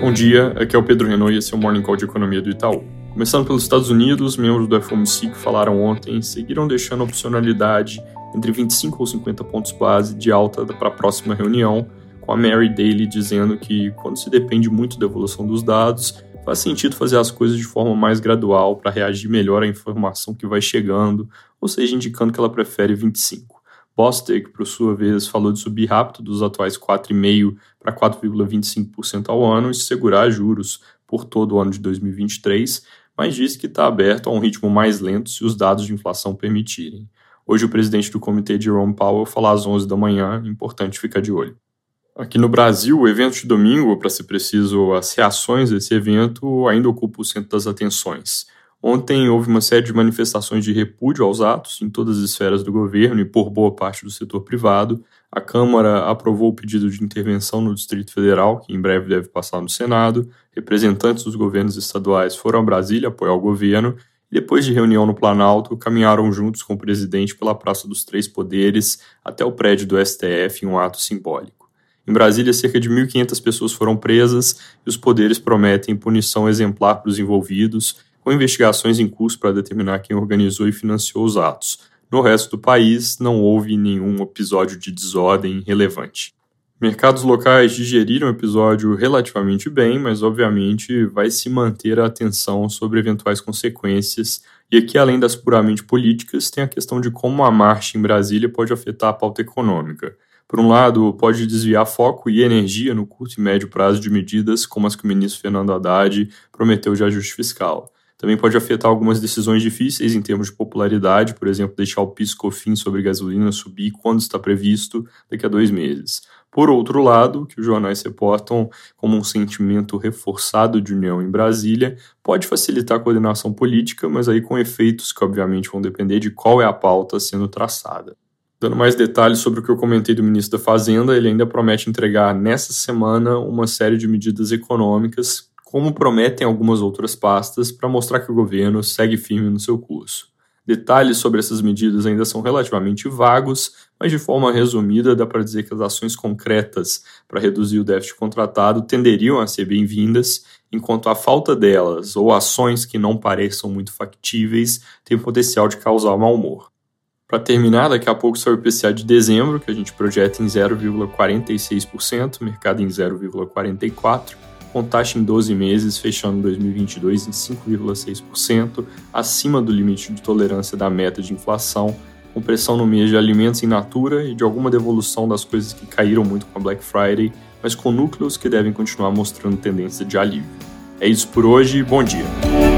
Bom dia, aqui é o Pedro Renault e esse é o Morning Call de Economia do Itaú. Começando pelos Estados Unidos, membros do FOMC que falaram ontem seguiram deixando opcionalidade entre 25 ou 50 pontos base de alta para a próxima reunião, com a Mary Daly dizendo que quando se depende muito da evolução dos dados, faz sentido fazer as coisas de forma mais gradual para reagir melhor à informação que vai chegando, ou seja, indicando que ela prefere 25. Bostic, por sua vez, falou de subir rápido dos atuais 4,5% para 4,25% ao ano e segurar juros por todo o ano de 2023, mas disse que está aberto a um ritmo mais lento se os dados de inflação permitirem. Hoje, o presidente do comitê, Jerome Powell, fala às 11 da manhã, importante ficar de olho. Aqui no Brasil, o evento de domingo, para ser preciso, as reações desse evento ainda ocupam o centro das atenções. Ontem houve uma série de manifestações de repúdio aos atos em todas as esferas do governo e por boa parte do setor privado. A Câmara aprovou o pedido de intervenção no Distrito Federal, que em breve deve passar no Senado. Representantes dos governos estaduais foram a Brasília apoiar o governo e, depois de reunião no Planalto, caminharam juntos com o presidente pela Praça dos Três Poderes até o prédio do STF em um ato simbólico. Em Brasília, cerca de 1.500 pessoas foram presas e os poderes prometem punição exemplar para os envolvidos com investigações em curso para determinar quem organizou e financiou os atos. No resto do país, não houve nenhum episódio de desordem relevante. Mercados locais digeriram o episódio relativamente bem, mas obviamente vai se manter a atenção sobre eventuais consequências. E aqui, além das puramente políticas, tem a questão de como a marcha em Brasília pode afetar a pauta econômica. Por um lado, pode desviar foco e energia no curto e médio prazo de medidas como as que o ministro Fernando Haddad prometeu de ajuste fiscal. Também pode afetar algumas decisões difíceis em termos de popularidade, por exemplo, deixar o PIS/COFINS sobre gasolina subir quando está previsto daqui a dois meses. Por outro lado, que os jornais reportam como um sentimento reforçado de união em Brasília, pode facilitar a coordenação política, mas aí com efeitos que obviamente vão depender de qual é a pauta sendo traçada. Dando mais detalhes sobre o que eu comentei do ministro da Fazenda, ele ainda promete entregar nessa semana uma série de medidas econômicas como prometem algumas outras pastas, para mostrar que o governo segue firme no seu curso. Detalhes sobre essas medidas ainda são relativamente vagos, mas de forma resumida dá para dizer que as ações concretas para reduzir o déficit contratado tenderiam a ser bem-vindas, enquanto a falta delas ou ações que não pareçam muito factíveis tem o potencial de causar mau humor. Para terminar, daqui a pouco sai o IPCA de dezembro, que a gente projeta em 0,46%, mercado em 0,44% com taxa em 12 meses fechando 2022 em 5,6%, acima do limite de tolerância da meta de inflação, com pressão no mês de alimentos em natura e de alguma devolução das coisas que caíram muito com a Black Friday, mas com núcleos que devem continuar mostrando tendência de alívio. É isso por hoje, bom dia!